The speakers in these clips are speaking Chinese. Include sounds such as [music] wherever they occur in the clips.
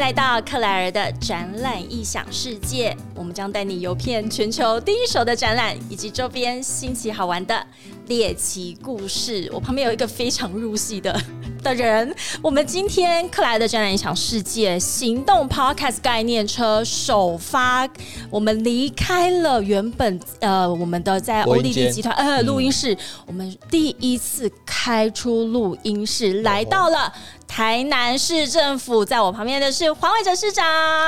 来到克莱尔的展览异想世界，我们将带你游遍全球第一手的展览以及周边新奇好玩的猎奇故事。我旁边有一个非常入戏的的人。我们今天克莱尔的展览异想世界行动 Podcast 概念车首发，我们离开了原本呃我们的在欧丽丽集团呃录音室，我们第一次开出录音室，来到了。台南市政府，在我旁边的是黄伟哲市长。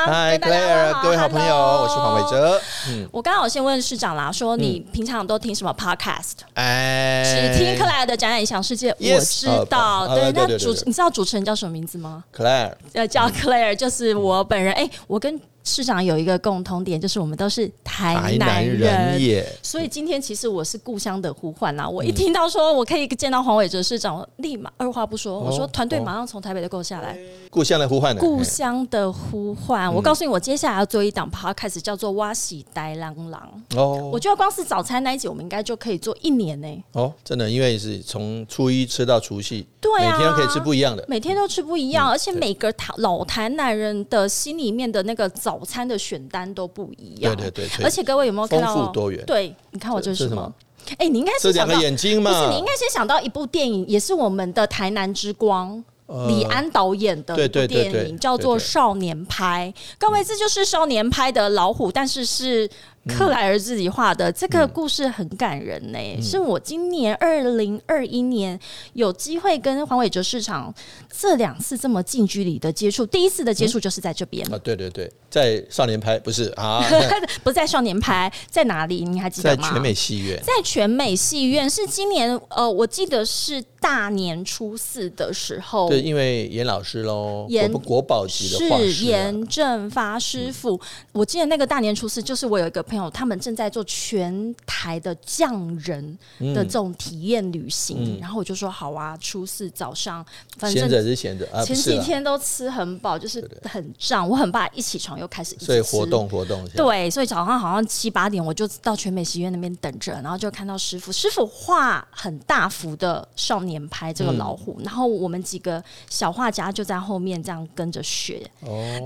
嗨，各位各位好朋友，我是黄伟哲。嗯，我刚好先问市长啦，说你平常都听什么 podcast？哎，只听克莱尔的展览影响世界。我知道，对，那主你知道主持人叫什么名字吗？克莱尔，呃，叫克莱尔，就是我本人。哎，我跟。市长有一个共同点，就是我们都是台南人，所以今天其实我是故乡的呼唤啦。我一听到说我可以见到黄伟哲市长，立马二话不说，我说团队马上从台北的购下来。故乡的呼唤，故乡的呼唤。我告诉你，我接下来要做一档 podcast，叫做《挖喜呆郎郎》。哦，我觉得光是早餐那一集，我们应该就可以做一年呢。哦，真的，因为是从初一吃到除夕，对啊，每天都可以吃不一样的，每天都吃不一样，而且每个台老台南人的心里面的那个早。早餐的选单都不一样，对对对，而且各位有没有看到？丰富多元。对，你看我这是什么？哎，你应该是想到眼睛吗？不是，你应该先想到一部电影，也是我们的台南之光，李安导演的一部电影，叫做《少年派》。各位，这就是少年派的老虎，但是是。克莱尔自己画的这个故事很感人呢，是我今年二零二一年有机会跟黄伟哲市场这两次这么近距离的接触，第一次的接触就是在这边。啊，对对对，在少年拍不是啊，[laughs] 不在少年拍，在哪里？你还记得吗？在全美戏院，在全美戏院是今年呃，我记得是大年初四的时候，对，因为严老师喽，严国宝级的是严正发师傅，我记得那个大年初四就是我有一个。朋友，他们正在做全台的匠人的这种体验旅行，然后我就说好啊，初四早上，反正是闲着，前几天都吃很饱，就是很胀，我很怕一起床又开始，所以活动活动，对，所以早上好像七八点我就到全美戏院那边等着，然后就看到师傅，师傅画很大幅的少年拍这个老虎，然后我们几个小画家就在后面这样跟着学，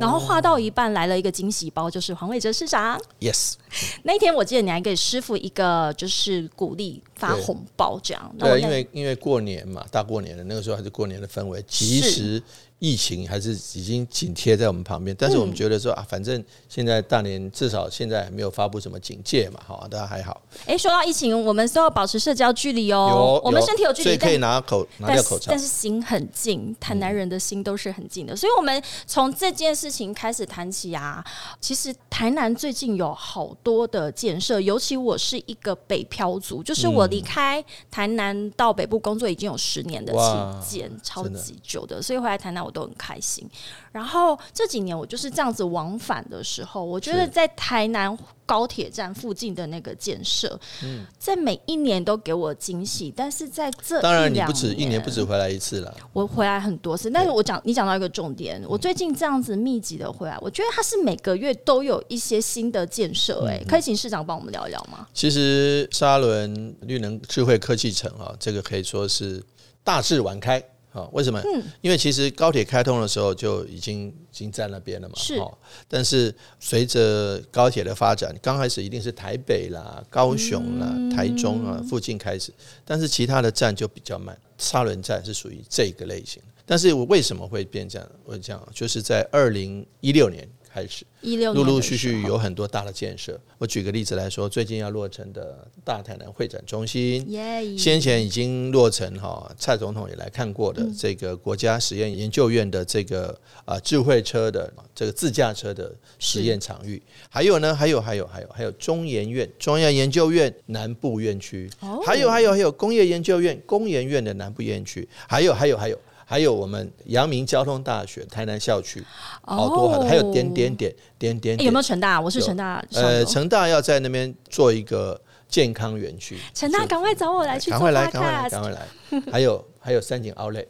然后画到一半来了一个惊喜包，就是黄伟哲市长，yes。[laughs] 那天我记得你还给师傅一个就是鼓励发红包这样，对，因为因为过年嘛，大过年的那个时候还是过年的氛围，其实。疫情还是已经紧贴在我们旁边，但是我们觉得说啊，反正现在大年至少现在没有发布什么警戒嘛，哈，大家还好。哎，说到疫情，我们都要保持社交距离哦。我们身体有距离，所以可以拿口拿掉口罩，但是心很近，台南人的心都是很近的。所以，我们从这件事情开始谈起啊。其实台南最近有好多的建设，尤其我是一个北漂族，就是我离开台南到北部工作已经有十年的期间，超级久的，所以回来台南。我都很开心，然后这几年我就是这样子往返的时候，我觉得在台南高铁站附近的那个建设，嗯，在每一年都给我惊喜。但是在这当然你不止一年不止回来一次了，我回来很多次。但是我讲你讲到一个重点，我最近这样子密集的回来，我觉得它是每个月都有一些新的建设。哎，可以请市长帮我们聊一聊吗？其实沙伦绿能智慧科技城啊，这个可以说是大致晚开。啊，为什么？嗯，因为其实高铁开通的时候就已经已经在那边了嘛。是。但是随着高铁的发展，刚开始一定是台北啦、高雄啦、台中啊附近开始，但是其他的站就比较慢。沙轮站是属于这个类型。但是我为什么会变这样？我讲就是在二零一六年。开始，一六陆陆续续有很多大的建设。我举个例子来说，最近要落成的大台南会展中心，先前已经落成哈，蔡总统也来看过的这个国家实验研究院的这个啊智慧车的这个自驾车的实验场域，还有呢，还有还有还有还有中研院中央研究院南部院区，还有还有还有工业研究院工研院的南部院区，还有还有还有。还有我们阳明交通大学台南校区，好多好多，还有点点点点点。有没有成大？我是成大。呃，成大要在那边做一个健康园区。成大，赶快找我来去赶快来，赶快来，赶快来。还有还有三井 Outlet，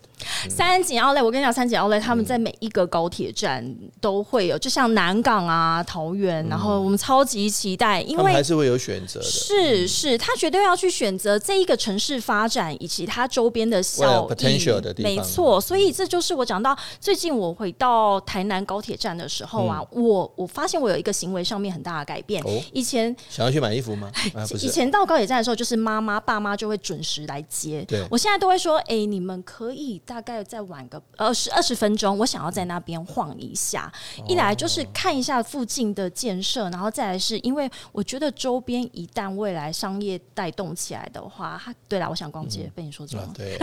三井奥莱，我跟你讲，三井奥莱他们在每一个高铁站都会有，就像南港啊、桃园，然后我们超级期待，因为还是会有选择的。是是，他绝对要去选择这一个城市发展以及它周边的效益 potential 的地方没错，所以这就是我讲到最近我回到台南高铁站的时候啊，我我发现我有一个行为上面很大的改变。哦以前想要去买衣服吗？[laughs] 啊，以，前到高铁站的时候，就是妈妈爸妈就会准时来接。对我现在都会说，哎、你们可以大概再晚个二十二十分钟，我想要在那边晃一下。一来就是看一下附近的建设，然后再来是因为我觉得周边一旦未来商业带动起来的话，它对啦，我想逛街，被你说中了。啊，对。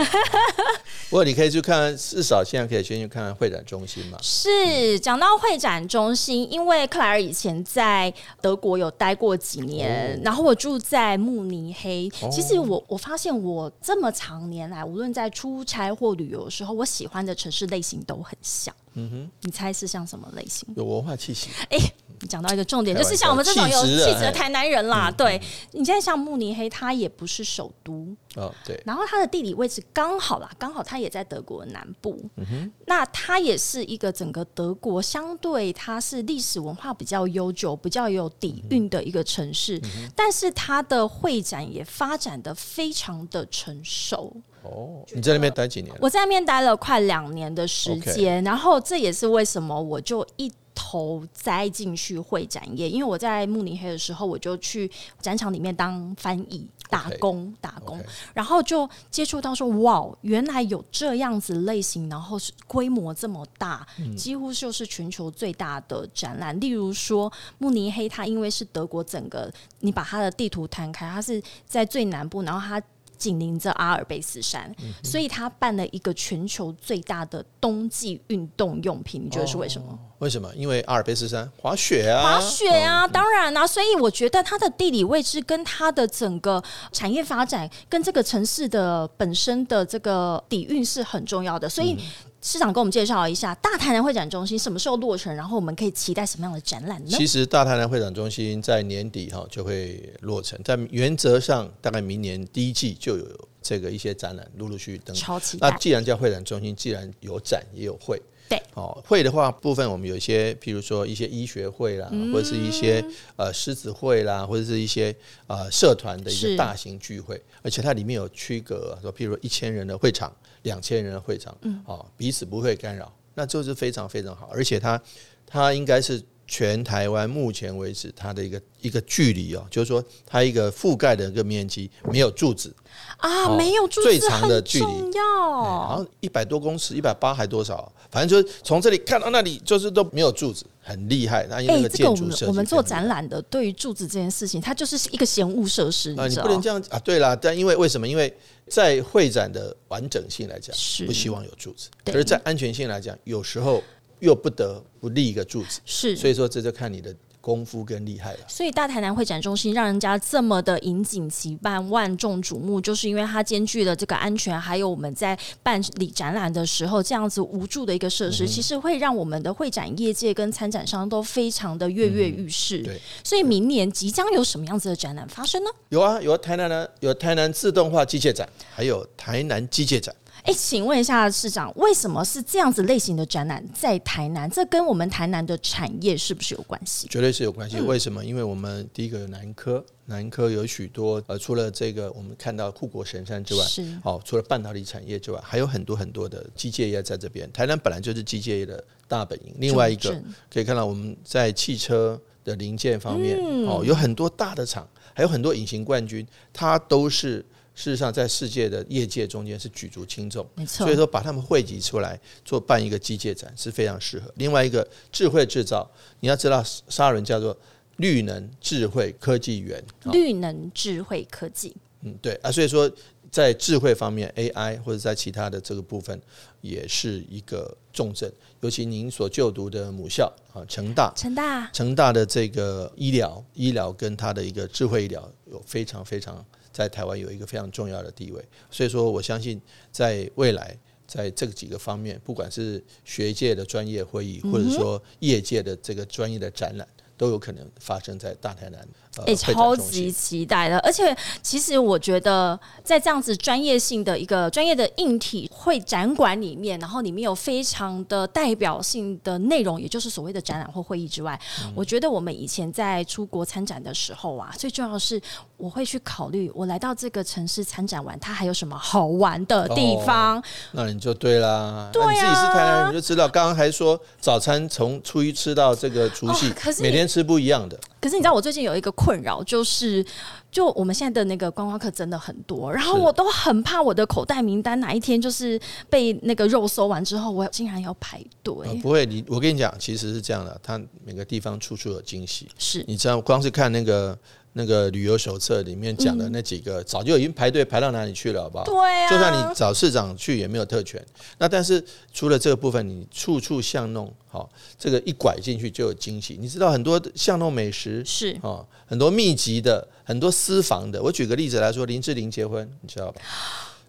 [laughs] 不过你可以去看，至少现在可以先去看看会展中心嘛。是讲到会展中心，因为克莱尔以前在德国有待过几年，哦然后我住在慕尼黑。其实我我发现我这么长年来，无论在出差或旅有时候，我喜欢的城市类型都很像。嗯哼，你猜是像什么类型？有文化气息，哎、你讲到一个重点，就是像我们这种有气质的台南人啦。对，你现在像慕尼黑，它也不是首都，哦，对，然后它的地理位置刚好啦，刚好它也在德国的南部。嗯哼那它也是一个整个德国相对它是历史文化比较悠久、比较有底蕴的一个城市，但是它的会展也发展的非常的成熟。哦，你在那边待几年？我在那边待了快两年的时间然后这也是为什么我就一。头栽进去会展业，因为我在慕尼黑的时候，我就去展场里面当翻译打工打工然后就接触到说，哇，原来有这样子类型，然后是规模这么大，几乎就是全球最大的展览。例如说，慕尼黑，它因为是德国整个，你把它的地图摊开，它是在最南部，然后它。紧邻着阿尔卑斯山，所以他办了一个全球最大的冬季运动用品。你觉得是为什么？为什么？因为阿尔卑斯山滑雪啊，滑雪啊，当然啊，所以我觉得它的地理位置跟它的整个产业发展，跟这个城市的本身的这个底蕴是很重要的。所以市长给我们介绍一下大台南会展中心什么时候落成，然后我们可以期待什么样的展览呢？其实大台南会展中心在年底哈就会落成，在原则上大概明年第一季就有这个一些展览陆陆续续登。超期待。那既然叫会展中心，既然有展也有会，对，哦，会的话部分我们有一些，譬如说一些医学会啦，嗯。或者是一些呃狮子会啦，或者是一些呃社团的一是。个大型聚会，而且它里面有区隔，说譬如一千人的会场、两千人的会场，嗯。哦，彼此不会干扰，那就是非常非常好，而且它它应该是。全台湾目前为止，它的一个一个距离哦，就是说它一个覆盖的一个面积没有柱子，啊，哦没有柱子最长的距离重要。好像一百多公尺，一百八还多少，反正就是从这里看到那里，就是都没有柱子，很厉害。那因为哎、那个这个我们建筑设计我们做展览的，对于柱子这件事情，它就是一个闲物设施，啊，你不能这样啊。对啦，但因为为什么？因为在会展的完整性来讲，是不希望有柱子，可是，在安全性来讲，有时候又不得不立一个柱子。是所以说，这就看你的功夫跟厉害了。所以大台南会展中心让人家这么的引颈期盼、万众瞩目，就是因为它兼具了这个安全，还有我们在办理展览的时候这样子无助的一个设嗯施，其实会让我们的会展业界跟参展商都非常的跃跃欲试。对所以明年即将有什么样子的展览发生呢？有啊，有台南呢，有台南自动化机械展，还有台南机械展。哎，请问一下市长，为什么是这样子类型的展览在台南？这跟我们台南的产业是不是有关系？绝对是有关嗯系。为什么？因为我们第一个有南科，南科有许多呃，除了这个我们看到护国神山之外，是哦，除了半导体产业之外，还有很多很多的机械业在这边。台南本来就是机械业的大本营。另外一个可以看到我们在汽车的零件方面，嗯哦，有很多大的厂，还有很多隐形冠军，它都是。事实上，在世界的业界中间是举足轻重，没错所以说把他们汇集出来做办一个机械展是非常适合。另外一个智慧制造，你要知道沙伦叫做绿能智慧科技园，哦绿能智慧科技。嗯，对啊，所以说在智慧方面，AI 或者在其他的这个部分也是一个重症。尤其您所就读的母校啊，成大，成大，成大的这个医疗，医疗跟它的一个智慧医疗有非常非常在台湾有一个非常重要的地位。所以说，我相信在未来。在这几个方面，不管是学界的专业会议，或者说业界的这个专业的展览，都有可能发生在大台南哎、超级期待的！而且，其实我觉得，在这样子专业性的一个专业的硬体会展馆里面，然后里面有非常的代表性的内容，也就是所谓的展览或会议之外，嗯我觉得我们以前在出国参展的时候啊，最重要的是我会去考虑，我来到这个城市参展完，它还有什么好玩的地方。那你就对啦。对那你自己是啊台南人，你就知道。刚刚还说早餐从初一吃到这个除夕哦可是，每天吃不一样的。可是你知道，我最近有一个困扰，就是就我们现在的那个观光客真的很多，然后我都很怕我的口袋名单哪一天就是被那个肉搜完之后，我竟然要排队。呃不会，你我跟你讲，其实是这样的，它每个地方处处有惊喜。是你知道，光是看那个那个旅游手册里面讲的那几个，早就已经排队排到哪里去了，好不好？对啊，就算你找市长去也没有特权。那但是除了这个部分，你处处巷弄，好、这个一拐进去就有惊喜。你知道很多巷弄美食是哦，很多密集的，很多私房的。我举个例子来说，林志玲结婚，你知道吧？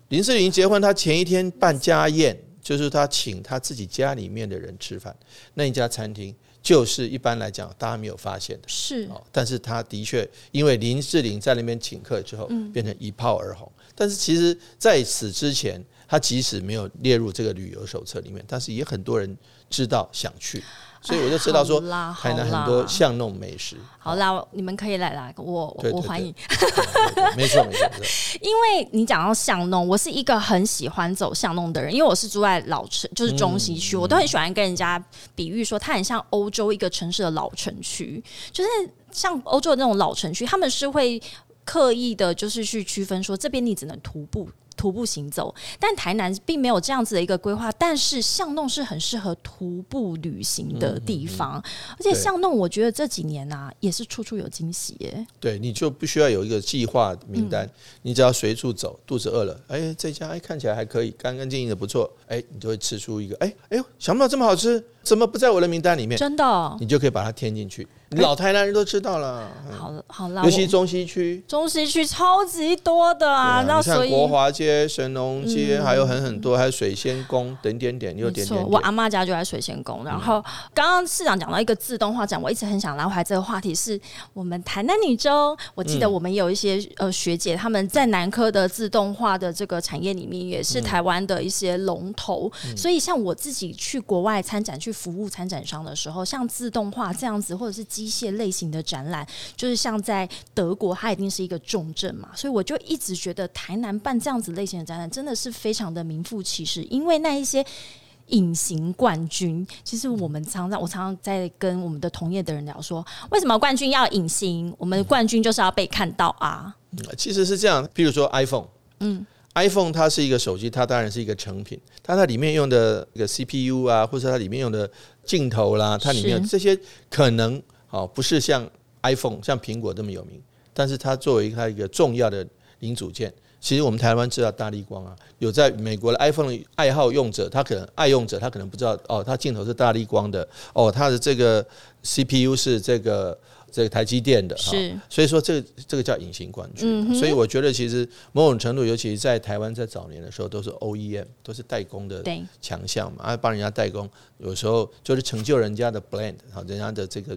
林志玲结婚，她前一天办家宴，就是她请她自己家里面的人吃饭，那一家餐厅就是一般来讲大家没有发现的。是哦，但是他的确因为林志玲在那边请客之后，嗯变成一炮而红。但是其实在此之前，他即使没有列入这个旅游手册里面，但是也很多人知道想去，所以我就知道说哎好啦，台南很多巷弄美食。好啦，你们可以来啦，我对对对我欢迎。没错没错，[laughs] 因为你讲到巷弄，我是一个很喜欢走巷弄的人，因为我是住在老城，就是中西嗯区，我都很喜欢跟人家比喻说，它很像欧洲一个城市的老城区，就是像欧洲的那种老城区，他们是会刻意的，就是去区分说这边你只能徒步。徒步行走，但台南并没有这样子的一个规划，但是巷弄是很适合徒步旅行的地方，而且对巷弄我觉得这几年啊也是处处有惊喜耶。对，你就不需要有一个计划名单，你只要随处走，肚子饿了，哎，这家哎看起来还可以，干干净净的不错，哎，你就会吃出一个，哎哎呦，想不到这么好吃，怎么不在我的名单里面？真的哦，你就可以把它添进去。老台南人都知道了，嗯好了好啦，尤其中西区。中西区超级多的啊，对啊那所以国华街、神农街，嗯还有很很多，还有水仙宫等点点，又没错，点点点。我阿妈家就在水仙宫。然后刚刚市长讲到一个自动化展，我一直很想拉回来这个话题，是我们台南女中。我记得我们有一些呃学姐，他们在南科的自动化的这个产业里面，也是台湾的一些龙头。所以像我自己去国外参展、去服务参展商的时候，像自动化这样子，或者是机械类型的展览，就是像在德国，它一定是一个重镇嘛，所以我就一直觉得台南办这样子类型的展览，真的是非常的名副其实，因为那一些。隐形冠军，其实我们常常，我常常在跟我们的同业的人聊说，为什么冠军要隐形？我们冠军就是要被看到啊！其实是这样，譬如说 iPhone，嗯，iPhone 它是一个手机，它当然是一个成品，它它里面用的一个 CPU 啊，或者它里面用的镜头啦，它里面这些可能哦不是像 iPhone 像苹果这么有名，但是它作为它一个重要的零组件。其实我们台湾知道大力光啊，有在美国的 iPhone 的爱好用者，他可能爱用者，他可能不知道哦，它镜头是大力光的，哦，它的这个 CPU 是这个这个台积电的，哈是所以说这个这个叫隐形冠军。嗯所以我觉得其实某种程度，尤其是在台湾在早年的时候，都是 OEM，都是代工的，强项嘛，啊，帮人家代工，有时候就是成就人家的 brand，好，人家的这个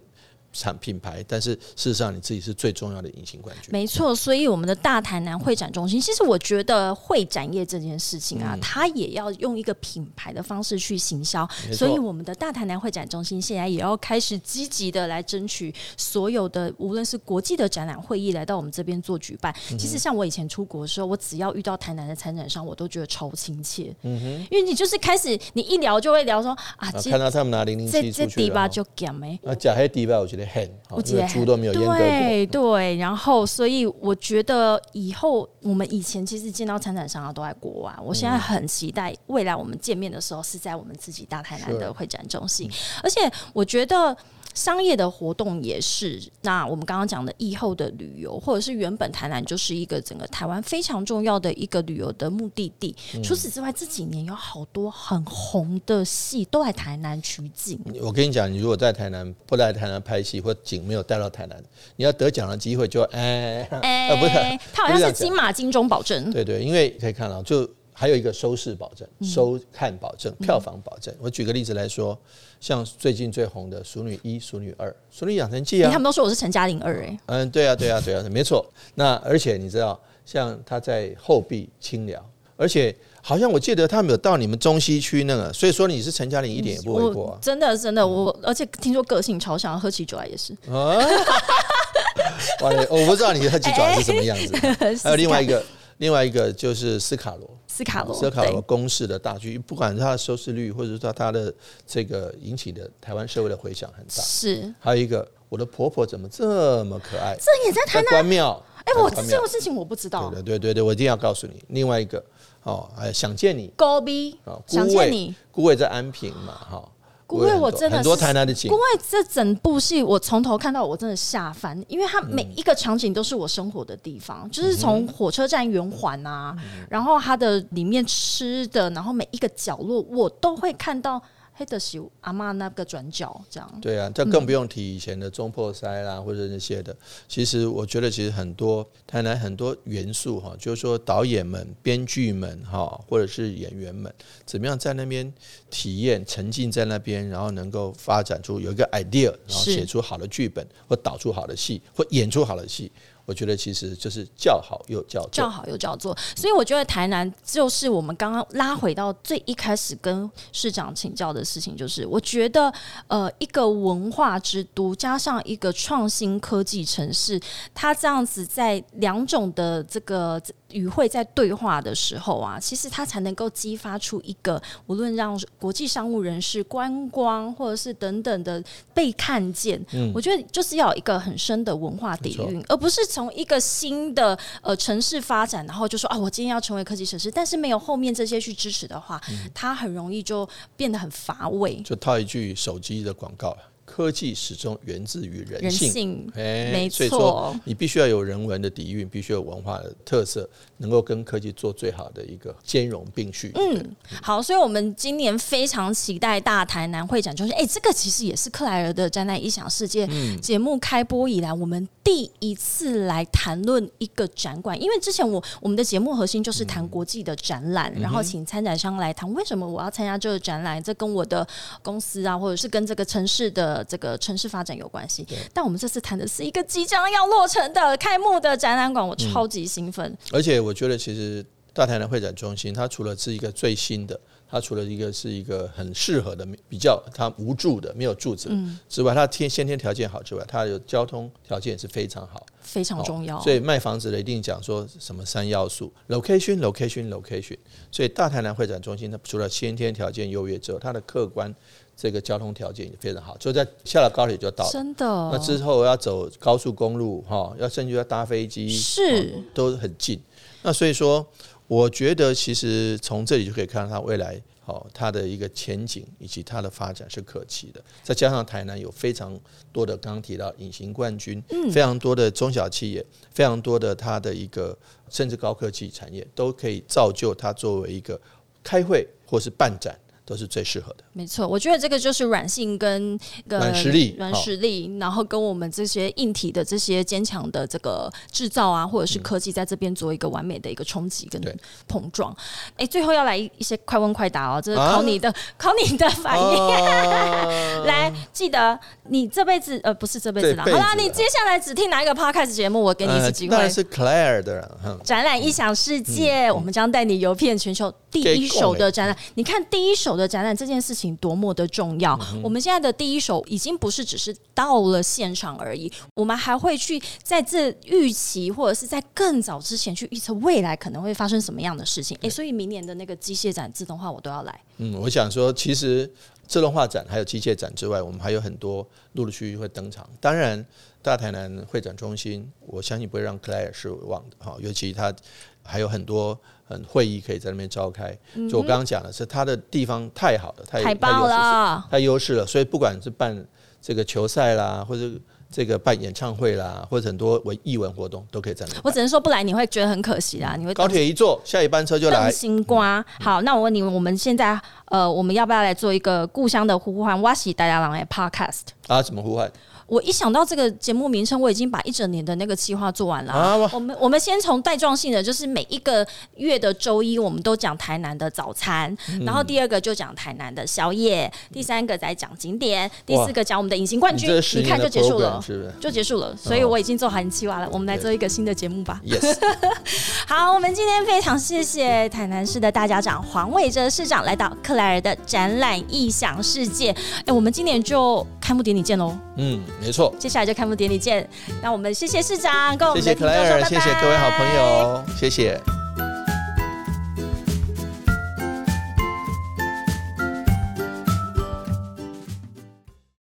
产品牌，但是事实上你自己是最重要的隐形冠军。没错，所以我们的大台南会展中心，其实我觉得会展业这件事情啊，嗯它也要用一个品牌的方式去行销。所以我们的大台南会展中心现在也要开始积极的来争取所有的，无论是国际的展览会议来到我们这边做举办。嗯其实像我以前出国的时候，我只要遇到台南的参展商，我都觉得超亲切。嗯哼因为你就是开始你一聊就会聊说啊，啊，看到他们拿零零七这底吧出去。啊，假黑底吧，我觉得很，我觉得猪都没有阉割过。对对，然后所以我觉得以后我们以前其实见到参展商啊都在国外，我现在很期待未来我们见面的时候是在我们自己大台南的会展中心，而且我觉得。商业的活动也是，那我们刚刚讲的疫后的旅游，或者是原本台南就是一个整个台湾非常重要的一个旅游的目的地。除此之外，这几年有好多很红的戏都在台南取景。我跟你讲，你如果在台南不来台南拍戏，或景没有带到台南，你要得奖的机会就哎，哎、[laughs] 呃不是他好像是金马金钟保证。对对，因为可以看到，就还有一个收视保证、收看保证、票房保证。我举个例子来说，像最近最红的《熟女一》《熟女二》《熟女养成记》啊哎他，们都说我是陈嘉玲二哎，嗯，对啊，对啊，对啊，没错。那而且你知道，像他在后壁清聊，而且好像我记得他们有到你们中西区那个，所以说你是陈嘉玲一点也不为过啊。真的真的我，而且听说个性超像，喝起酒来也是。啊！[laughs] 哇，我不知道你的鸡爪是什么样子。[laughs] 还有另外一个，另外一个就是斯卡罗，斯卡罗，斯卡罗公式的大剧，不管是它的收视率，或者说它的这个引起的台湾社会的回响很大。是，还有一个，我的婆婆怎么这么可爱？这也在台在南。关庙。哎，我这种事情我不知道。对对对对，我一定要告诉你。另外一个，哦，还有想见你，高逼哦，想见你。，顾伟在安平嘛，哈。孤味很多我真的很多是台南的景。因，为这整部戏我从头看到我真的下翻，因为它每一个场景都是我生活的地方，就是从火车站圆环啊，然后它的里面吃的，然后每一个角落我都会看到黑的喜阿妈那个转角这样。对啊，这更不用提以前的中破塞啦，或者那些的。其实我觉得，其实很多台南很多元素哈，就是说导演们、编剧们哈，或者是演员们，怎么样在那边体验、沉浸在那边，然后能够发展出有一个 idea，然后是写出好的剧本，或导出好的戏，或演出好的戏。我觉得其实就是叫好又叫座。叫好又叫座，所以我觉得台南就是我们刚刚拉回到最一开始跟市长请教的事情，就是我觉得呃一个文化之都加上一个创新科技城市，它这样子在两种的这个语汇在对话的时候啊，其实它才能够激发出一个无论让国际商务人士、观光或者是等等的被看见。我觉得就是要有一个很深的文化底蕴，而不是从一个新的呃城市发展，然后就说啊，我今天要成为科技城市，但是没有后面这些去支持的话，它很容易就变得很乏味。就套一句手机的广告：科技始终源自于人人性。哎没所以说错你必须要有人文的底蕴，必须有文化的特色，能够跟科技做最好的一个兼容并蓄。嗯，好，所以我们今年非常期待大台南会展中心。哎、这个其实也是克莱尔的展览异想世界嗯节目开播以来，我们第一次来谈论一个展馆。因为之前我我们的节目核心就是谈国际的展览，嗯然后请参展商来谈为什么我要参加这个展览，这跟我的公司啊，或者是跟这个城市的这个城市发展有关系。但我们这次谈的是一个即将要落成的开幕的展览馆，我超级兴奋。而且我觉得其实大台南会展中心，它除了是一个最新的，它除了一个是一个很适合的、比较它无柱的、没有柱子之外，它天先天条件好之外，它有交通条件也是非常好。非常重要，所以卖房子的一定讲说什么三要素：location、location、location。所以大台南会展中心，它除了先天条件优越之后，它的客观这个交通条件也非常好，就在下了高铁就到了。真的。那之后要走高速公路哈，要甚至要搭飞机，是哦都很近。那所以说，我觉得其实从这里就可以看到它未来哦，它的一个前景以及它的发展是可期的。再加上台南有非常多的刚刚提到隐形冠军，非常多的中小企业，非常多的它的一个甚至高科技产业，都可以造就它作为一个开会或是办展。都是最适合的。没错，我觉得这个就是软性跟跟软实力软实力，然后跟我们这些硬体的这些坚强的这个制造啊，或者是科技在这边做一个完美的一个冲击跟碰撞。哎，最后要来一些快问快答哦，这是啊考你的、[laughs] 考你的反应。啊 [laughs] 来，记得你这辈子呃不是这辈子啦，好啦，这辈子啦你接下来只听哪一个 podcast 节目，我给你一次机会。呃当然是 Claire 的展览异想世界，我们将带你游遍全球第一手的展览。你看第一手的展览这件事情多么的重要。我们现在的第一手已经不是只是到了现场而已，我们还会去在这预期或者是在更早之前去预测未来可能会发生什么样的事情。诶，所以明年的那个机械展、自动化我都要来。嗯，我想说，其实自动化展还有机械展之外，我们还有很多陆陆续续会登场。当然，大台南会展中心，我相信不会让 Claire 失望的哈，尤其它还有很多嗯会议可以在那边召开。就我刚刚讲的是，它的地方太好了，太太棒，了！太优势了，所以不管是办这个球赛啦，或者这个办演唱会啦，或者很多文艺文活动，都可以在那。我只能说不来你会觉得很可惜啦，你会高铁一坐，下一班车就来邓。星瓜。好，那我问你，我们现在呃，我们要不要来做一个故乡的呼唤？哇西大家郎的 podcast？啊，怎么呼唤？我一想到这个节目名称，我已经把一整年的那个计划做完了。啊我们我们先从带状性的，就是每一个月的周一，我们都讲台南的早餐，嗯然后第二个就讲台南的宵夜，第三个再讲景点，第四个讲我们的隐形冠军你看就结束了。是是就结束了，所以我已经做好你计划了。我们来做一个新的节目吧。？Yes，[laughs] 好，我们今天非常谢谢台南市的大家长黄伟哲市长来到克莱尔的展览异想世界。哎，我们今年就开幕典礼见喽，嗯，没错。接下来就开幕典礼见。那我们谢谢市长跟我谢谢克莱尔，谢谢各位好朋友，谢谢。